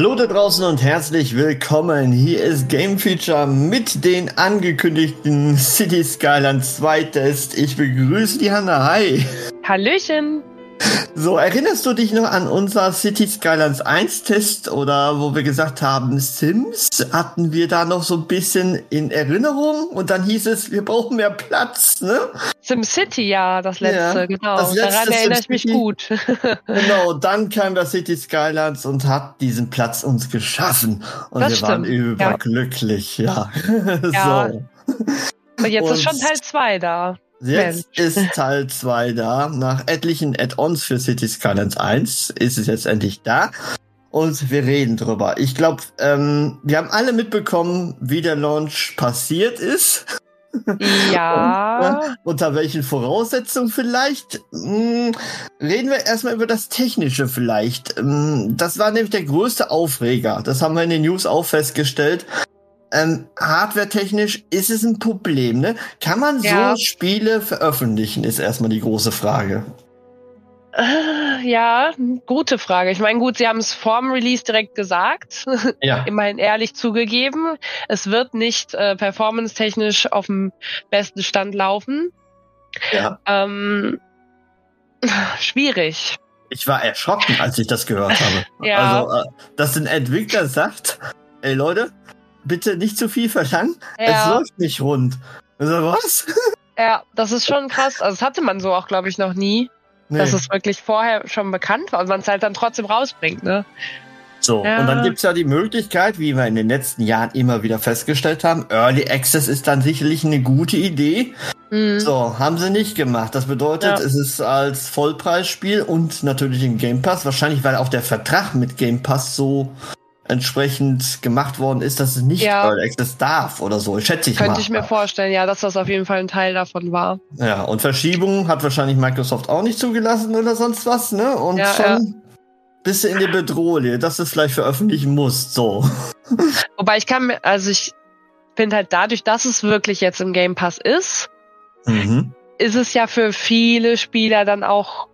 Hallo da draußen und herzlich willkommen. Hier ist Game Feature mit den angekündigten City Skylines 2 Test. Ich begrüße die Hanna. Hi. Hallöchen. So, erinnerst du dich noch an unser City Skylines 1 Test oder wo wir gesagt haben, Sims? Hatten wir da noch so ein bisschen in Erinnerung und dann hieß es, wir brauchen mehr Platz, ne? SimCity, ja, das letzte, Ja, genau. das letzte Daran erinnere ich mich gut. Genau, dann kam das City Skylines und hat diesen Platz uns geschaffen. Und Das wir waren stimmt, überglücklich, ja. Ja. so. Und jetzt ist schon Und- Teil 2 da. Jetzt Mensch. ist Teil 2 da. Nach etlichen Add-ons für City Skylines 1 ist es jetzt endlich da. Und wir reden drüber. Ich glaube, ähm, wir haben alle mitbekommen, wie der Launch passiert ist. Ja. Unter welchen Voraussetzungen vielleicht? Hm, reden wir erstmal über das Technische vielleicht. Ähm, das war nämlich der größte Aufreger. Das haben wir in den News auch festgestellt. Ähm, Hardware-technisch ist es ein Problem, ne? Kann man Ja. so Spiele veröffentlichen, ist erstmal die große Frage. Äh, Ja, gute Frage. Ich meine, gut, sie haben es vorm Release direkt gesagt. Ja. Immerhin ehrlich zugegeben. Es wird nicht äh, performance-technisch auf dem besten Stand laufen. ja. Ähm, schwierig. Ich war erschrocken, als ich das gehört habe. Ja. Also, äh, dass ein Entwickler sagt, ey Leute, bitte nicht zu viel verlangen, es Ja, läuft nicht rund. Also, was? ja, das ist schon krass. Also das hatte man so auch, glaube ich, noch nie. Nee. dass es wirklich vorher schon bekannt war und man es halt dann trotzdem rausbringt, ne? So, Ja. und dann gibt's ja die Möglichkeit, wie wir in den letzten Jahren immer wieder festgestellt haben, Early Access ist dann sicherlich eine gute Idee. Mhm. So, haben sie nicht gemacht. Das bedeutet, Ja. es ist als Vollpreisspiel und natürlich im Game Pass, wahrscheinlich weil auch der Vertrag mit Game Pass so entsprechend gemacht worden ist, dass es nicht Ja. Early Access darf oder so. Schätze ich Könnte mal. ich mir vorstellen, ja, dass das auf jeden Fall ein Teil davon war. Ja, und Verschiebung hat wahrscheinlich Microsoft auch nicht zugelassen oder sonst was, ne? Und Ja, schon bist du in die Bedrohung, dass du es vielleicht veröffentlichen musst, so. Wobei ich kann mir, also ich finde halt dadurch, dass es wirklich jetzt im Game Pass ist, Mhm. ist es ja für viele Spieler dann auch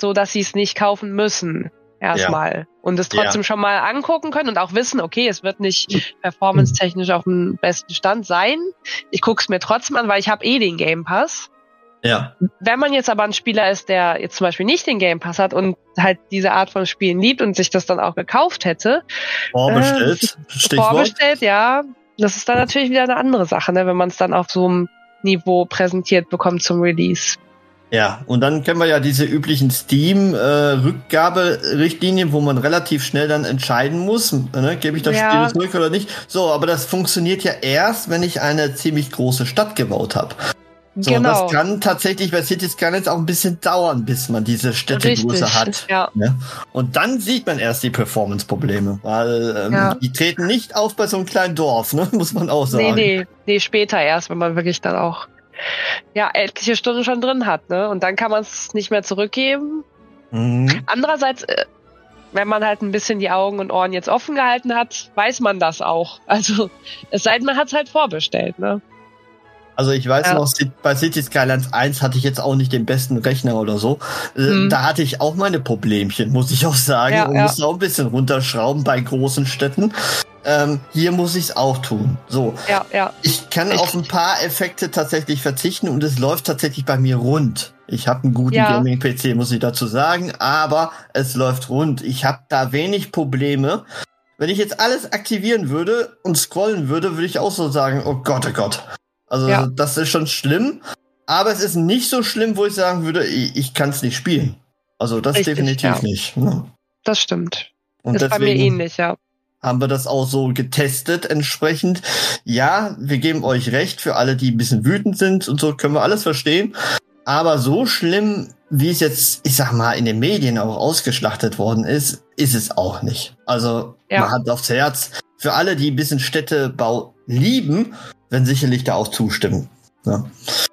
so, dass sie es nicht kaufen müssen. Erstmal. Und es trotzdem schon mal angucken können und auch wissen, okay, es wird nicht performance-technisch auf dem besten Stand sein. Ich gucke es mir trotzdem an, weil ich habe eh den Game Pass. Ja. Wenn man jetzt aber ein Spieler ist, der jetzt zum Beispiel nicht den Game Pass hat und halt diese Art von Spielen liebt und sich das dann auch gekauft hätte, Vorbestellt. Stichwort. vorbestellt, ja, das ist dann natürlich wieder eine andere Sache, ne, wenn man es dann auf so einem Niveau präsentiert bekommt zum Release. Ja, und dann kennen wir ja diese üblichen Steam-Rückgaberichtlinien, wo man relativ schnell dann entscheiden muss, ne, gebe ich das Ja. Spiel zurück oder nicht. So, aber das funktioniert ja erst, wenn ich eine ziemlich große Stadt gebaut habe. So, genau. das kann tatsächlich bei City Skylines auch ein bisschen dauern, bis man diese Städtegröße hat. ja. Ne? Und dann sieht man erst die Performance-Probleme, weil ähm, Ja. die treten nicht auf bei so einem kleinen Dorf, ne? muss man auch sagen. Nee, nee, nee, später erst, wenn man wirklich dann auch ja, etliche Stunden schon drin hat, ne? Und dann kann man es nicht mehr zurückgeben. Mhm. Andererseits, äh, wenn man halt ein bisschen die Augen und Ohren jetzt offen gehalten hat, weiß man das auch. Also, es sei denn, man hat es halt vorbestellt, ne? Also ich weiß Ja. noch, bei City Skylines 1 hatte ich jetzt auch nicht den besten Rechner oder so. Mhm. Da hatte ich auch meine Problemchen, muss ich auch sagen. Ja, und ja. musste auch ein bisschen runterschrauben bei großen Städten. Ähm, hier muss ich es auch tun. So, Ja, ja. ich kann Echt? auf ein paar Effekte tatsächlich verzichten und es läuft tatsächlich bei mir rund. Ich habe einen guten Ja. Gaming-PC, muss ich dazu sagen, aber es läuft rund. Ich habe da wenig Probleme. Wenn ich jetzt alles aktivieren würde und scrollen würde, würde ich auch so sagen, oh Gott, oh Gott. Also Ja. das ist schon schlimm, aber es ist nicht so schlimm, wo ich sagen würde, ich, ich kann es nicht spielen. Also das Richtig, definitiv ja. nicht. Ne? Das stimmt. Und ist bei mir ähnlich, ja. Haben wir das auch so getestet entsprechend. Ja, wir geben euch recht für alle, die ein bisschen wütend sind und so, können wir alles verstehen. Aber so schlimm, wie es jetzt, ich sag mal, in den Medien auch ausgeschlachtet worden ist, ist es auch nicht. Also, Ja. man hat aufs Herz. Für alle, die ein bisschen Städtebau lieben, werden sicherlich da auch zustimmen. Ja,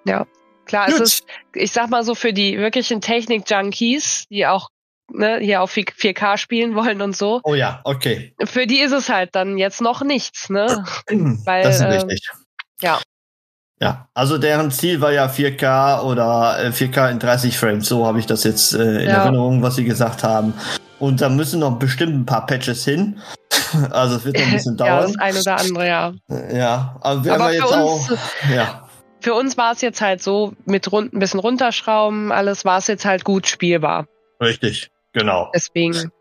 ja klar, Gut. es ist, ich sag mal so, für die wirklichen Technik-Junkies, die auch ne, hier auf 4K spielen wollen und so. Oh ja, okay. Für die ist es halt dann jetzt noch nichts, ne? Weil, das ist äh, richtig. Ja. Ja, also deren Ziel war ja 4K oder 4K äh, in 30 Frames, so habe ich das jetzt äh, in ja. Erinnerung, was sie gesagt haben. Und da müssen noch bestimmt ein paar Patches hin. Also es wird noch ein bisschen dauern. ja, das eine oder andere, ja. Ja, aber wir aber haben ja jetzt auch. Ja. Für uns war es jetzt halt so, mit rund, ein bisschen runterschrauben, alles war es jetzt halt gut spielbar. Richtig, genau. Deswegen.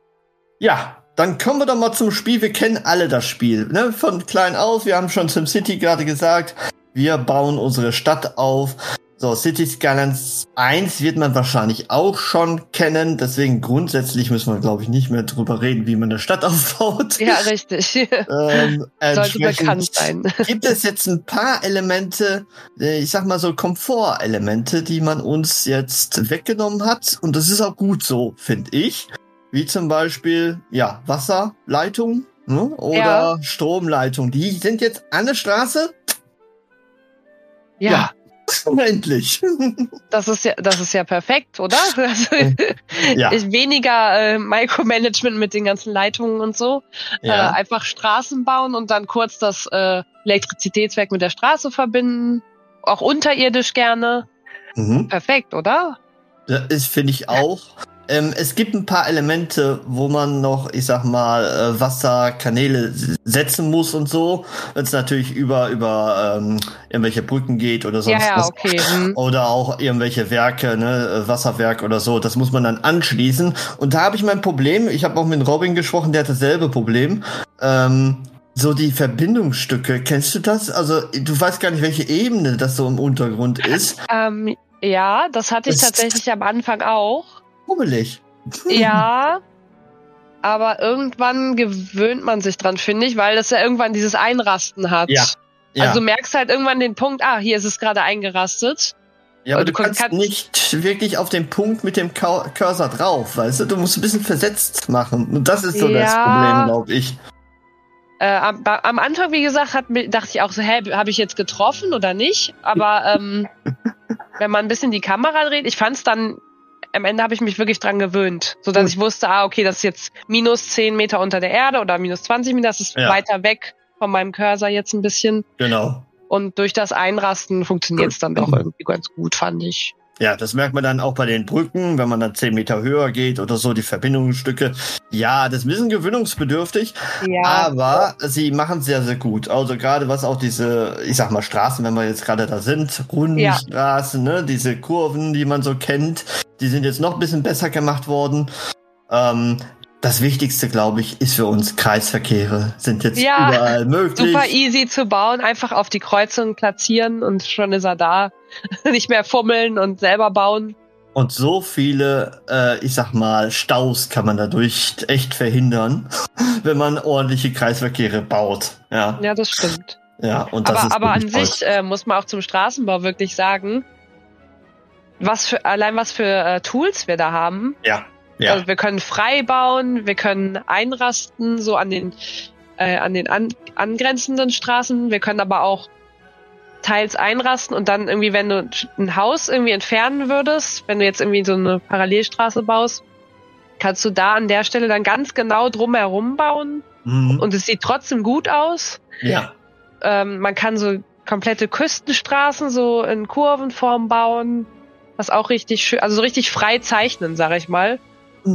Ja, dann kommen wir doch mal zum Spiel. Wir kennen alle das Spiel. Ne? Von klein auf, wir haben schon SimCity gerade gesagt. Wir bauen unsere Stadt auf. So, City Skylines 1 wird man wahrscheinlich auch schon kennen. Deswegen grundsätzlich müssen wir, glaube ich, nicht mehr drüber reden, wie man eine Stadt aufbaut. Ja, richtig. Ähm, Sollte bekannt sein. Gibt es jetzt ein paar Elemente, äh, ich sag mal so Komfortelemente, die man uns jetzt weggenommen hat. Und das ist auch gut so, finde ich. Wie zum Beispiel, ja, Wasserleitung ne? oder ja. Stromleitung. Die sind jetzt an der Straße. Ja. ja. Endlich. Das ist ja, das ist ja perfekt, oder? Also, ja. Weniger äh, Micromanagement mit den ganzen Leitungen und so. Ja. Äh, einfach Straßen bauen und dann kurz das äh, Elektrizitätswerk mit der Straße verbinden. Auch unterirdisch gerne. Mhm. Perfekt, oder? Das finde ich auch. Ähm, es gibt ein paar Elemente, wo man noch, ich sag mal, äh, Wasserkanäle setzen muss und so. Wenn es natürlich über, über ähm, irgendwelche Brücken geht oder sonst ja, ja, was. Okay. Hm. Oder auch irgendwelche Werke, ne, äh, Wasserwerk oder so. Das muss man dann anschließen. Und da habe ich mein Problem. Ich habe auch mit Robin gesprochen, der hat dasselbe Problem. Ähm, so die Verbindungsstücke, kennst du das? Also du weißt gar nicht, welche Ebene das so im Untergrund ist. Ähm, ja, das hatte ich das tatsächlich am Anfang auch pummelig. Ja, aber irgendwann gewöhnt man sich dran, finde ich, weil das ja irgendwann dieses Einrasten hat. Ja. ja. Also du merkst halt irgendwann den Punkt, ah, hier ist es gerade eingerastet. Ja, aber du, du kannst, kannst, nicht wirklich auf den Punkt mit dem Cursor drauf, weißt du? Du musst ein bisschen versetzt machen. Und das ist so ja. das Problem, glaube ich. Äh, am, am, Anfang, wie gesagt, hat, dachte ich auch so, hä, habe ich jetzt getroffen oder nicht? Aber ähm, wenn man ein bisschen die Kamera dreht, ich fand es dann am Ende habe ich mich wirklich dran gewöhnt, so dass ich wusste, ah, okay, das ist jetzt minus 10 Meter unter der Erde oder minus 20 Meter, das ist ja. weiter weg von meinem Cursor jetzt ein bisschen. Genau. Und durch das Einrasten funktioniert es dann doch irgendwie ganz gut, fand ich. Ja, das merkt man dann auch bei den Brücken, wenn man dann zehn Meter höher geht oder so, die Verbindungsstücke. Ja, das ist ein bisschen gewöhnungsbedürftig, ja. aber sie machen sehr, sehr gut. Also gerade was auch diese, ich sag mal, Straßen, wenn wir jetzt gerade da sind, Rundenstraßen, ja. ne, diese Kurven, die man so kennt, die sind jetzt noch ein bisschen besser gemacht worden. Ähm, das Wichtigste, glaube ich, ist für uns Kreisverkehre sind jetzt ja, überall möglich. Super easy zu bauen, einfach auf die Kreuzung platzieren und schon ist er da. Nicht mehr fummeln und selber bauen. Und so viele, äh, ich sag mal, Staus kann man dadurch echt verhindern, wenn man ordentliche Kreisverkehre baut. Ja, ja das stimmt. Ja, und das aber, aber an toll. sich äh, muss man auch zum Straßenbau wirklich sagen, was für allein was für äh, Tools wir da haben. Ja. Ja. Also wir können frei bauen, wir können einrasten, so an den, äh, an den an, angrenzenden Straßen. Wir können aber auch teils einrasten und dann irgendwie, wenn du ein Haus irgendwie entfernen würdest, wenn du jetzt irgendwie so eine Parallelstraße baust, kannst du da an der Stelle dann ganz genau drumherum bauen mhm. und es sieht trotzdem gut aus. Ja. Ähm, man kann so komplette Küstenstraßen so in Kurvenform bauen, was auch richtig schön, also so richtig frei zeichnen, sag ich mal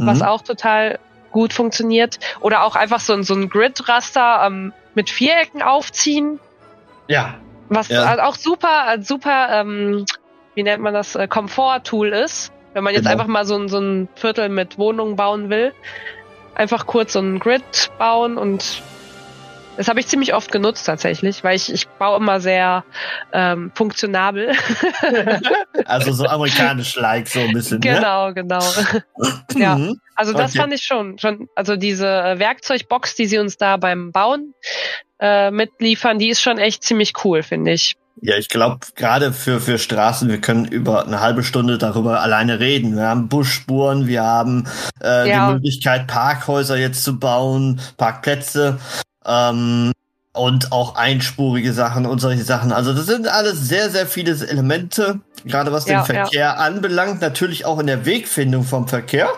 mhm. was auch total gut funktioniert. Oder auch einfach so, so ein Grid-Raster ähm, mit Vierecken aufziehen. Ja. Was ja. auch super, super, ähm, wie nennt man das, äh, Komfort-Tool ist. Wenn man jetzt genau. einfach mal so, so ein Viertel mit Wohnungen bauen will. Einfach kurz so ein Grid bauen und das habe ich ziemlich oft genutzt tatsächlich, weil ich, ich baue immer sehr ähm, funktionabel. also so amerikanisch-like so ein bisschen. Genau, ne? genau. ja, mhm. also das okay. fand ich schon, schon. Also diese äh, Werkzeugbox, die sie uns da beim Bauen äh, mitliefern, die ist schon echt ziemlich cool, finde ich. Ja, ich glaube, gerade für, für Straßen, wir können über eine halbe Stunde darüber alleine reden. Wir haben Busspuren, wir haben äh, ja. die Möglichkeit, Parkhäuser jetzt zu bauen, Parkplätze. Ähm, und auch einspurige Sachen und solche Sachen. Also das sind alles sehr, sehr viele Elemente, gerade was den ja, Verkehr ja. anbelangt, natürlich auch in der Wegfindung vom Verkehr.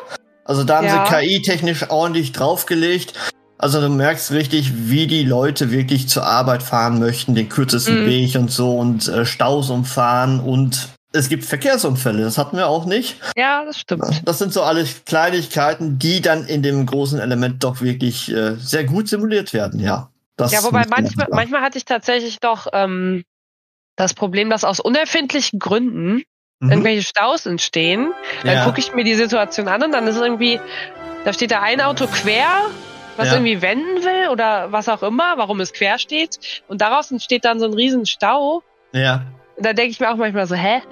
Also da haben ja. sie KI-technisch ordentlich draufgelegt. Also du merkst richtig, wie die Leute wirklich zur Arbeit fahren möchten, den kürzesten mhm. Weg und so und äh, Staus umfahren und es gibt Verkehrsunfälle, das hatten wir auch nicht. Ja, das stimmt. Das sind so alles Kleinigkeiten, die dann in dem großen Element doch wirklich äh, sehr gut simuliert werden, ja. Das ja, wobei manchmal, manchmal hatte ich tatsächlich doch ähm, das Problem, dass aus unerfindlichen Gründen mhm. irgendwelche Staus entstehen. Dann ja. gucke ich mir die Situation an und dann ist irgendwie, da steht da ein Auto quer, was ja. irgendwie wenden will oder was auch immer, warum es quer steht. Und daraus entsteht dann so ein riesen Stau. Ja. Da denke ich mir auch manchmal so, hä?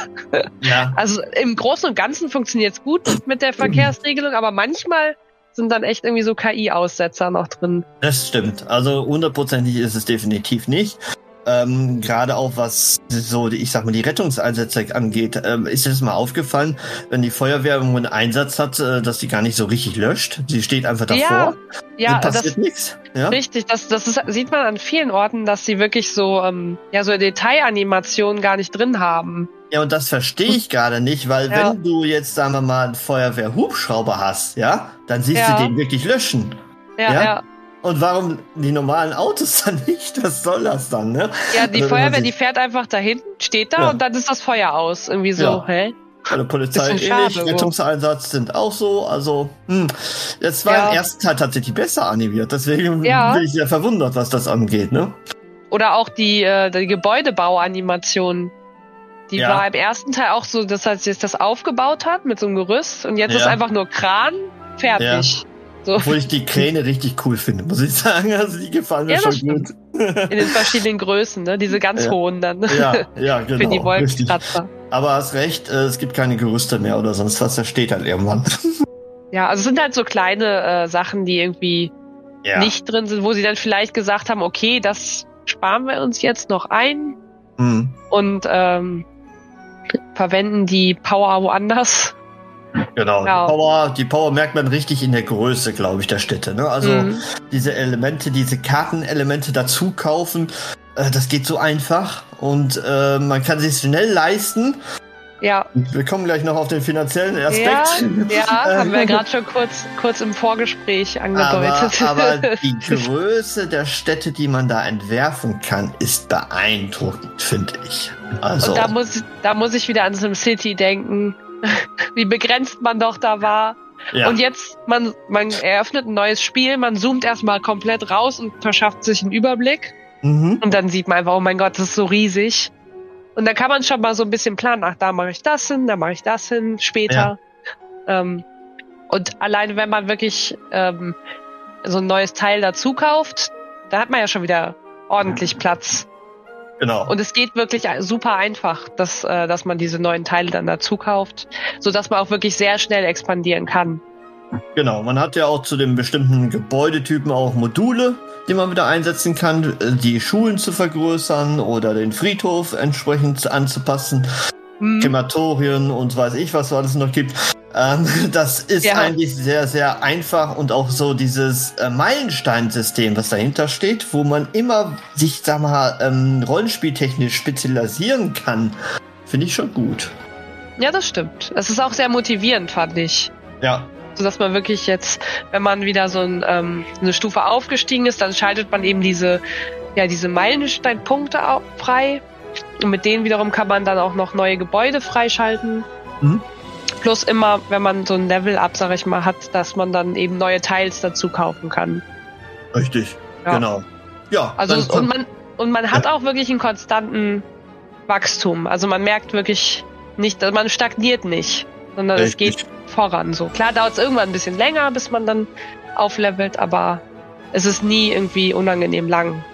ja. Also im Großen und Ganzen funktioniert es gut mit der Verkehrsregelung, aber manchmal sind dann echt irgendwie so KI-Aussetzer noch drin. Das stimmt. Also hundertprozentig ist es definitiv nicht. Ähm, Gerade auch was so, ich sag mal, die Rettungseinsätze angeht, ähm, ist es mal aufgefallen, wenn die Feuerwehr irgendwo einen Einsatz hat, äh, dass sie gar nicht so richtig löscht. Sie steht einfach davor. Ja, ja passiert nichts. Ja? Richtig, das, das ist, sieht man an vielen Orten, dass sie wirklich so, ähm, ja, so Detailanimationen gar nicht drin haben. Ja, und das verstehe ich gerade nicht, weil ja. wenn du jetzt, sagen wir mal, einen Feuerwehrhubschrauber hast, ja, dann siehst ja. du den wirklich löschen. ja. ja. Und warum die normalen Autos dann nicht? Was soll das dann, ne? Ja, die also, Feuerwehr, die fährt einfach dahin, steht da ja. und dann ist das Feuer aus. Irgendwie so, ja. hä? Bei Polizei ähnlich, schade, Rettungseinsatz sind auch so. Also, hm. Es war ja. im ersten Teil tatsächlich besser animiert. Deswegen ja. bin ich sehr verwundert, was das angeht, ne? Oder auch die, äh, die Gebäudebauanimation. Die ja. war im ersten Teil auch so, dass er jetzt das aufgebaut hat mit so einem Gerüst und jetzt ist einfach nur Kran fertig. So. Obwohl ich die Kräne richtig cool finde, muss ich sagen. Also die gefallen mir ja, schon gut. In den verschiedenen Größen, ne? Diese ganz ja. hohen dann. Ja, ja, genau. Für die Wolkenkratzer. Aber hast recht, äh, es gibt keine Gerüste mehr oder sonst was, das steht halt irgendwann. Ja, also es sind halt so kleine äh, Sachen, die irgendwie ja. nicht drin sind, wo sie dann vielleicht gesagt haben, okay, das sparen wir uns jetzt noch ein mhm. und ähm, verwenden die Power woanders. Genau. Ja. Die, Power, die Power merkt man richtig in der Größe, glaube ich, der Städte. Ne? Also mhm. diese Elemente, diese Kartenelemente dazu kaufen, äh, das geht so einfach und äh, man kann sich schnell leisten. Ja. Wir kommen gleich noch auf den finanziellen Aspekt. Ja, ja haben wir gerade schon kurz, kurz im Vorgespräch angedeutet. Aber, aber die Größe der Städte, die man da entwerfen kann, ist beeindruckend, finde ich. Also. Und da muss, da muss ich wieder an SimCity denken. Wie begrenzt man doch da war. Ja. Und jetzt, man, man eröffnet ein neues Spiel, man zoomt erstmal komplett raus und verschafft sich einen Überblick. Mhm. Und dann sieht man einfach, oh mein Gott, das ist so riesig. Und dann kann man schon mal so ein bisschen planen, ach, da mache ich das hin, da mache ich das hin, später. Ja. Ähm, und alleine, wenn man wirklich ähm, so ein neues Teil dazu kauft, da hat man ja schon wieder ordentlich Platz. Genau. Und es geht wirklich super einfach, dass, äh, dass man diese neuen Teile dann dazu kauft, so dass man auch wirklich sehr schnell expandieren kann. Genau, man hat ja auch zu den bestimmten Gebäudetypen auch Module, die man wieder einsetzen kann, äh, die Schulen zu vergrößern oder den Friedhof entsprechend anzupassen, mhm. Krematorien und weiß ich, was es alles noch gibt. Ähm, das ist ja. eigentlich sehr, sehr einfach und auch so dieses äh, Meilensteinsystem, was dahinter steht, wo man immer sich, sag mal, ähm, rollenspieltechnisch spezialisieren kann, finde ich schon gut. Ja, das stimmt. Es ist auch sehr motivierend, fand ich. Ja. So dass man wirklich jetzt, wenn man wieder so ein, ähm, eine Stufe aufgestiegen ist, dann schaltet man eben diese, ja, diese Meilensteinpunkte frei. Und mit denen wiederum kann man dann auch noch neue Gebäude freischalten. Mhm. Plus immer, wenn man so ein Level-Up, sag ich mal, hat, dass man dann eben neue Teils dazu kaufen kann. Richtig, ja. genau. Ja. Also und man und man hat auch wirklich einen konstanten Wachstum. Also man merkt wirklich nicht, man stagniert nicht, sondern Richtig. es geht voran. So klar dauert es irgendwann ein bisschen länger, bis man dann auflevelt, aber es ist nie irgendwie unangenehm lang.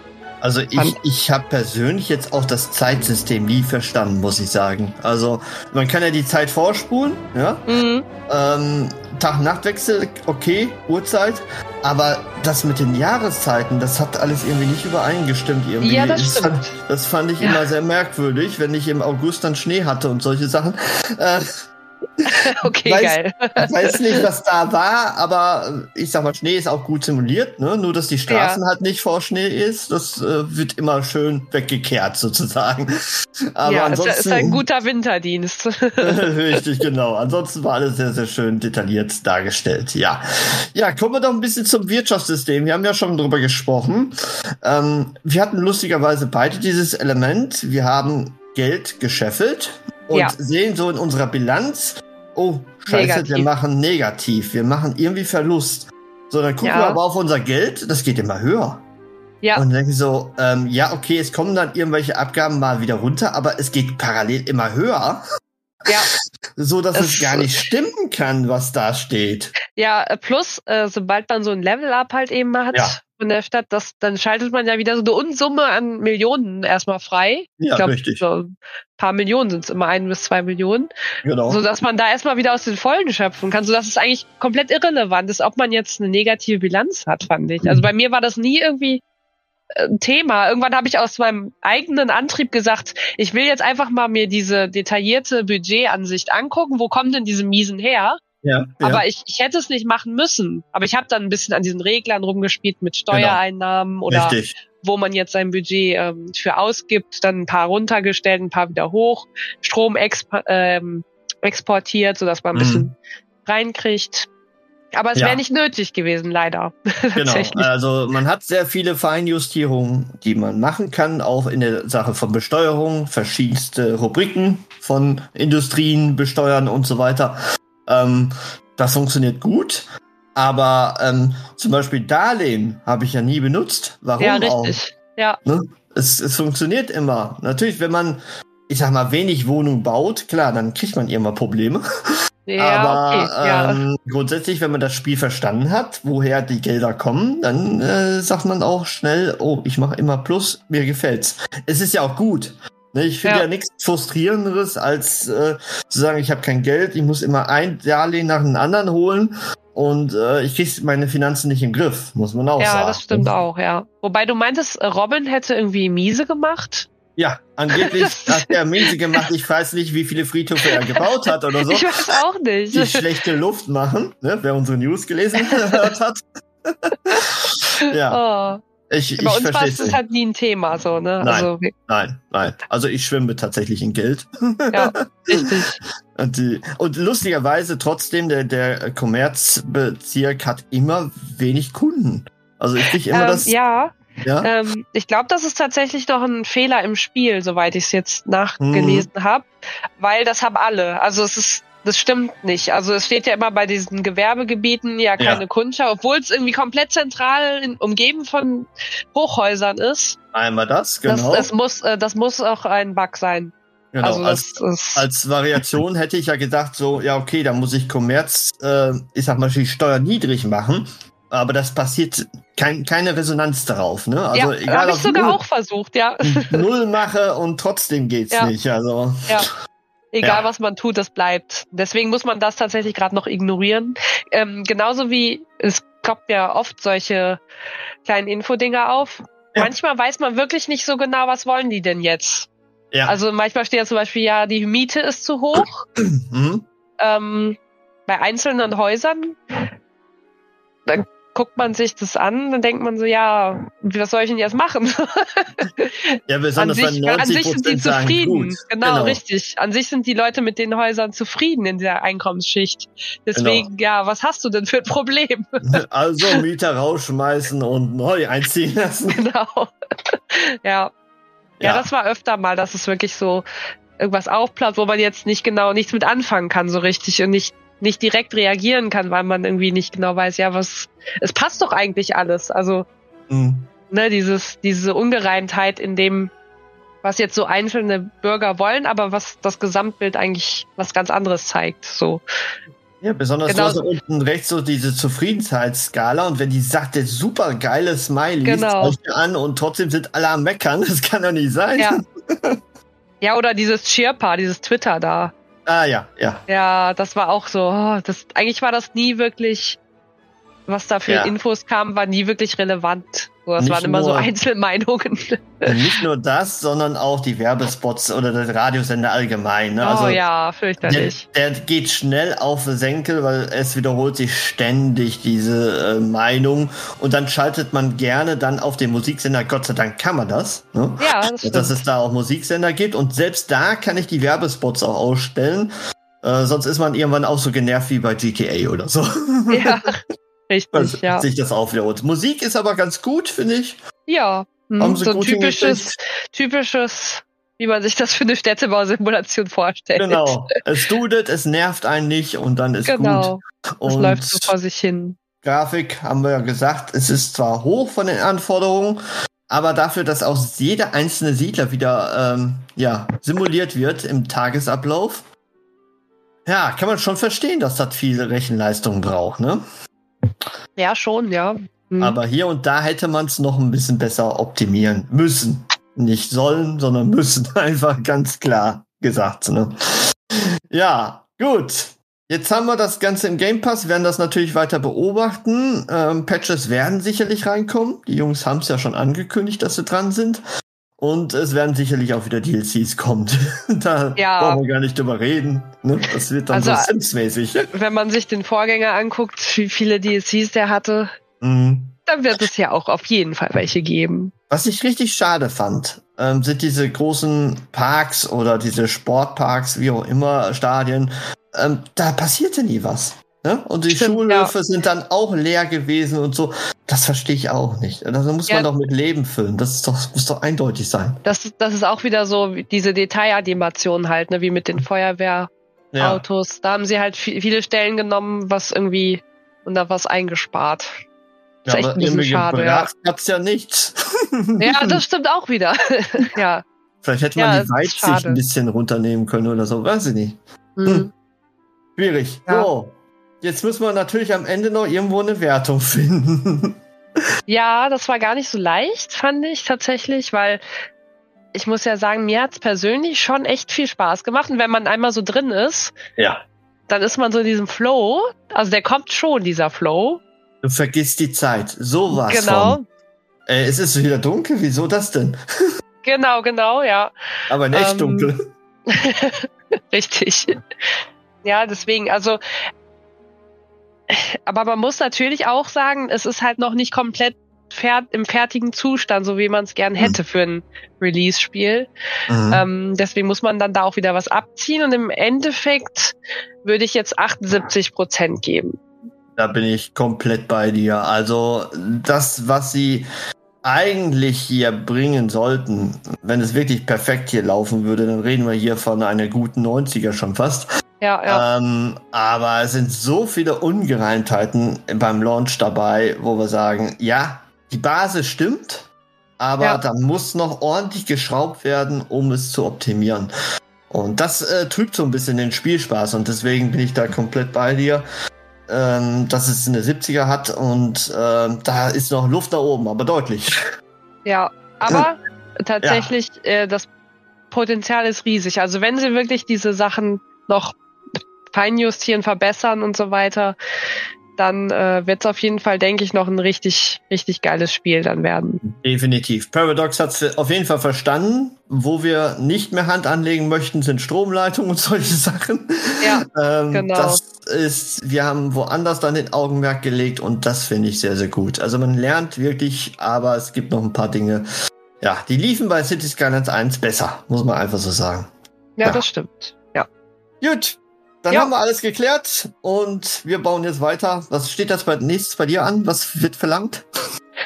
Also ich, ich habe persönlich jetzt auch das Zeitsystem nie verstanden, muss ich sagen. Also man kann ja die Zeit vorspulen, ja. Mhm. Ähm, Tag-Nacht-Wechsel, okay, Uhrzeit. Aber das mit den Jahreszeiten, das hat alles irgendwie nicht übereingestimmt. Irgendwie. Ja, das. Das, das fand ich ja. immer sehr merkwürdig, wenn ich im August dann Schnee hatte und solche Sachen. Äh, okay, weiß, geil. Ich weiß nicht, was da war, aber ich sag mal, Schnee ist auch gut simuliert, ne? Nur, dass die Straßen ja. halt nicht vor Schnee ist. Das äh, wird immer schön weggekehrt, sozusagen. Aber ja, ansonsten, ist ein guter Winterdienst. richtig, genau. Ansonsten war alles sehr, sehr schön detailliert dargestellt. Ja. Ja, kommen wir doch ein bisschen zum Wirtschaftssystem. Wir haben ja schon drüber gesprochen. Ähm, wir hatten lustigerweise beide dieses Element. Wir haben Geld gescheffelt und ja. sehen so in unserer Bilanz, oh, scheiße, negativ. wir machen negativ, wir machen irgendwie Verlust. So, dann gucken ja. wir aber auf unser Geld, das geht immer höher. Ja. Und dann denke ich so, ähm, ja, okay, es kommen dann irgendwelche Abgaben mal wieder runter, aber es geht parallel immer höher. Ja. so dass es, es, gar nicht stimmen kann, was da steht. Ja, plus, äh, sobald man so ein Level-Up halt eben hat, ja von der Stadt, das, dann schaltet man ja wieder so eine Unsumme an Millionen erstmal frei. Ja, ich glaub, richtig. So ein paar Millionen sind es immer ein bis zwei Millionen. Genau. So dass man da erstmal wieder aus den Vollen schöpfen kann, so dass es eigentlich komplett irrelevant ist, ob man jetzt eine negative Bilanz hat, fand ich. Also bei mir war das nie irgendwie äh, Thema. Irgendwann habe ich aus meinem eigenen Antrieb gesagt, ich will jetzt einfach mal mir diese detaillierte Budgetansicht angucken. Wo kommen denn diese Miesen her? Ja, aber Ich, ich hätte es nicht machen müssen. Aber ich habe dann ein bisschen an diesen Reglern rumgespielt mit genau. Steuereinnahmen genau. oder Richtig. wo man jetzt sein Budget ähm, für ausgibt, dann ein paar runtergestellt, ein paar wieder hoch, Strom exp ähm, exportiert, sodass man ein mhm. bisschen reinkriegt. Aber es ja. wäre nicht nötig gewesen, leider. genau. Also man hat sehr viele Feinjustierungen, die man machen kann, auch in der Sache von Besteuerung, verschiedenste Rubriken von Industrien besteuern und so weiter. Ähm, das funktioniert gut. Aber ähm, zum Beispiel Darlehen habe ich ja nie benutzt. Warum ja, richtig. auch? Ja. Ne? Es, es funktioniert immer. Natürlich, wenn man, ich sag mal, wenig Wohnung baut, klar, dann kriegt man immer Probleme. Ja, Aber okay, ja. ähm, grundsätzlich, wenn man das Spiel verstanden hat, woher die Gelder kommen, dann äh, sagt man auch schnell, oh, ich mache immer Plus, mir gefällt's. Es ist ja auch gut. Ne, ich finde ja. ja nichts frustrierenderes, als äh, zu sagen, ich habe kein Geld, ich muss immer ein Darlehen nach dem anderen holen und äh, ich kriege meine Finanzen nicht im Griff, muss man auch ja, sagen. Ja, das stimmt auch, ja. Wobei du meintest, Robin hätte irgendwie miese gemacht. Ja, angeblich hat er miese gemacht. Ich weiß nicht, wie viele Friedhöfe er gebaut hat oder so. Ich weiß auch nicht. Die schlechte Luft machen, ne, wer unsere News gelesen hat. ja. Oh. Ich, Bei ich uns war es halt nie ein Thema, so, ne? Nein, also, nein, nein. Also ich schwimme tatsächlich in Geld. Ja, richtig. und, die, und lustigerweise trotzdem, der, der Kommerzbezirk hat immer wenig Kunden. Also ich kriege immer ähm, das. Ja. Ja? Ähm, ich glaube, das ist tatsächlich noch ein Fehler im Spiel, soweit ich es jetzt nachgelesen mhm. habe, weil das haben alle. Also es ist das stimmt nicht. Also es steht ja immer bei diesen Gewerbegebieten ja keine ja. Kundschaft, obwohl es irgendwie komplett zentral in, umgeben von Hochhäusern ist. Einmal das, genau. Das, das muss, äh, das muss auch ein Bug sein. Genau, also als, als Variation hätte ich ja gedacht, so, ja, okay, da muss ich Kommerz, äh, ich sag mal, die Steuer niedrig machen. Aber das passiert kein, keine Resonanz darauf, ne? Also ja, egal, habe ich sogar auch versucht, ja. Null mache und trotzdem geht's ja. nicht. Also ja. Egal, ja. was man tut, das bleibt. Deswegen muss man das tatsächlich gerade noch ignorieren. Ähm, genauso wie es kommt ja oft solche kleinen Infodinger auf. Ja. Manchmal weiß man wirklich nicht so genau, was wollen die denn jetzt. Ja. Also manchmal steht ja zum Beispiel, ja, die Miete ist zu hoch. Mhm. Ähm, bei einzelnen Häusern. Dann guckt man sich das an, dann denkt man so, ja, was soll ich denn jetzt machen? ja, besonders an sich, an sich sind die zufrieden. Genau, genau, richtig. An sich sind die Leute mit den Häusern zufrieden in der Einkommensschicht. Deswegen, genau. ja, was hast du denn für ein Problem? also Mieter rausschmeißen und neu einziehen lassen. Genau. ja. ja. Ja, das war öfter mal, dass es wirklich so irgendwas aufploppt, wo man jetzt nicht genau nichts mit anfangen kann, so richtig und nicht nicht direkt reagieren kann, weil man irgendwie nicht genau weiß, ja, was, es passt doch eigentlich alles. Also, mhm. ne, dieses, diese Ungereimtheit in dem, was jetzt so einzelne Bürger wollen, aber was das Gesamtbild eigentlich was ganz anderes zeigt, so. Ja, besonders genau. du hast unten rechts so diese Zufriedenheitsskala und wenn die sagt, der super geile Smiley genau. an und trotzdem sind alle am Meckern, das kann doch nicht sein. Ja, ja oder dieses Cheerpa, dieses Twitter da. Ah ja, ja. Ja, das war auch so. Oh, das, eigentlich war das nie wirklich, was da für ja. Infos kam, war nie wirklich relevant. Das nicht waren immer nur, so Einzelmeinungen. Nicht nur das, sondern auch die Werbespots oder der Radiosender allgemein. Ne? Also oh ja, fürchterlich. Der, der, geht schnell auf Senkel, weil es wiederholt sich ständig diese äh, Meinung und dann schaltet man gerne dann auf den Musiksender. Gott sei Dank kann man das. Ne? Ja, das stimmt. Dass es da auch Musiksender gibt und selbst da kann ich die Werbespots auch ausstellen. Äh, sonst ist man irgendwann auch so genervt wie bei GTA oder so. Ja. Richtig, also, ja. Sich das aufwiederholt. Musik ist aber ganz gut, finde ich. Ja. Hm, Haben so gut typisches, typisches, wie man sich das für eine Städtebausimulation vorstellt. Genau. Es dudet, es nervt einen nicht und dann ist genau. gut. Und es läuft so vor sich hin. Grafik haben wir ja gesagt, es ist zwar hoch von den Anforderungen, aber dafür, dass auch jeder einzelne Siedler wieder ähm, ja, simuliert wird im Tagesablauf, ja, kann man schon verstehen, dass das viel Rechenleistung braucht, ne? Ja, schon, ja. Hm. Aber hier und da hätte man es noch ein bisschen besser optimieren müssen. Nicht sollen, sondern müssen. Einfach ganz klar gesagt. Ne? Ja, gut. Jetzt haben wir das Ganze im Game Pass, werden das natürlich weiter beobachten. Ähm, Patches werden sicherlich reinkommen. Die Jungs haben es ja schon angekündigt, dass sie dran sind. Und es werden sicherlich auch wieder DLCs kommen. da ja. brauchen wir gar nicht drüber reden. Ne? Das wird dann also, so Sims-mäßig. Wenn man sich den Vorgänger anguckt, wie viele DLCs der hatte, mhm. dann wird es ja auch auf jeden Fall welche geben. Was ich richtig schade fand, ähm, sind diese großen Parks oder diese Sportparks, wie auch immer, Stadien. Ähm, da passierte nie was. Ne? Und die Stimmt, Schulhöfe ja. sind dann auch leer gewesen und so. Das verstehe ich auch nicht. Also muss ja. man doch mit Leben füllen. Das ist doch, muss doch eindeutig sein. Das, das ist auch wieder so diese Detailanimation halt, ne? wie mit den Feuerwehrautos. Ja. Da haben sie halt viele Stellen genommen, was irgendwie und da was eingespart. Das ist echt ein bisschen schade. Ja. hat's ja nichts. ja, das stimmt auch wieder. ja. Vielleicht hätte man die Weitsicht ein bisschen runternehmen können oder so, weiß ich nicht. Mhm. Hm. Schwierig. So, Jetzt müssen wir natürlich am Ende noch irgendwo eine Wertung finden. Ja, das war gar nicht so leicht, fand ich tatsächlich, weil ich muss ja sagen, mir hat es persönlich schon echt viel Spaß gemacht. Und wenn man einmal so drin ist, ja. dann ist man so in diesem Flow. Also der kommt schon, dieser Flow. Du vergisst die Zeit. So was. Genau. Von. Äh, es ist wieder dunkel. Wieso das denn? Genau, genau, ja. Aber nicht ähm, dunkel. Richtig. Ja, deswegen, also aber man muss natürlich auch sagen, es ist halt noch nicht komplett im fertigen Zustand, so wie man es gern hätte mhm. für ein Release-Spiel. Mhm. Ähm, deswegen muss man dann da auch wieder was abziehen und im Endeffekt würde ich jetzt 78 Prozent geben. Da bin ich komplett bei dir. Also das, was sie eigentlich hier bringen sollten, wenn es wirklich perfekt hier laufen würde, dann reden wir hier von einer guten 90er schon fast. Ja, ja. Ähm, aber es sind so viele Ungereimtheiten beim Launch dabei, wo wir sagen, ja, die Basis stimmt, aber ja. da muss noch ordentlich geschraubt werden, um es zu optimieren. Und das äh, trübt so ein bisschen den Spielspaß und deswegen bin ich da komplett bei dir, ähm, dass es eine 70er hat und äh, da ist noch Luft da oben, aber deutlich. Ja, aber tatsächlich, ja. Äh, das Potenzial ist riesig. Also wenn sie wirklich diese Sachen noch feinjustieren, verbessern und so weiter, dann äh, wird es auf jeden Fall, denke ich, noch ein richtig, richtig geiles Spiel dann werden. Definitiv. Paradox hat es auf jeden Fall verstanden. Wo wir nicht mehr Hand anlegen möchten, sind Stromleitungen und solche Sachen. Ja, ähm, genau. Das ist, wir haben woanders dann den Augenmerk gelegt und das finde ich sehr, sehr gut. Also man lernt wirklich, aber es gibt noch ein paar Dinge. Ja, die liefen bei City Skylines 1 besser, muss man einfach so sagen. Ja, ja. das stimmt. Ja. Gut, dann ja. haben wir alles geklärt und wir bauen jetzt weiter. Was steht das bei, nächstes bei dir an? Was wird verlangt?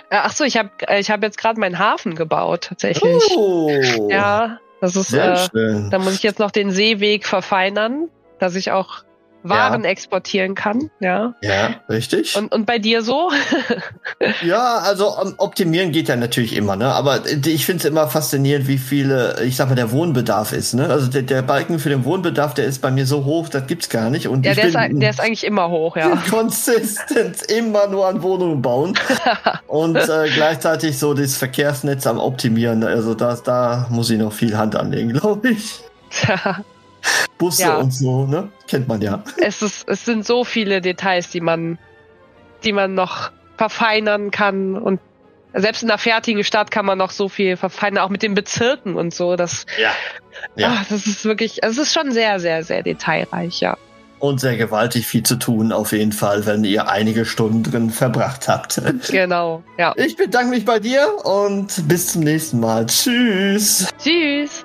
Äh, ach so, ich habe äh, ich hab jetzt gerade meinen Hafen gebaut, tatsächlich. Oh, ja, das ist, äh, da muss ich jetzt noch den Seeweg verfeinern, dass ich auch waren ja. exportieren kann, ja. Ja, richtig. Und, und bei dir so? ja, also um, optimieren geht ja natürlich immer, ne? Aber ich finde es immer faszinierend, wie viele, ich sag mal, der Wohnbedarf ist, ne? Also der, der Balken für den Wohnbedarf, der ist bei mir so hoch, das gibt's gar nicht. Und ja, der, ist, der ist eigentlich immer hoch, ja. Konsistent immer nur an Wohnungen bauen. und äh, gleichzeitig so das Verkehrsnetz am Optimieren. Also da, da muss ich noch viel Hand anlegen, glaube ich. Busse ja. und so, ne? Kennt man ja. Es, ist, es sind so viele Details, die man, die man noch verfeinern kann und selbst in einer fertigen Stadt kann man noch so viel verfeinern, auch mit den Bezirken und so. Das, ja. ja. Ach, das ist wirklich, es ist schon sehr, sehr, sehr detailreich, ja. Und sehr gewaltig viel zu tun, auf jeden Fall, wenn ihr einige Stunden drin verbracht habt. Genau, ja. Ich bedanke mich bei dir und bis zum nächsten Mal. Tschüss. Tschüss.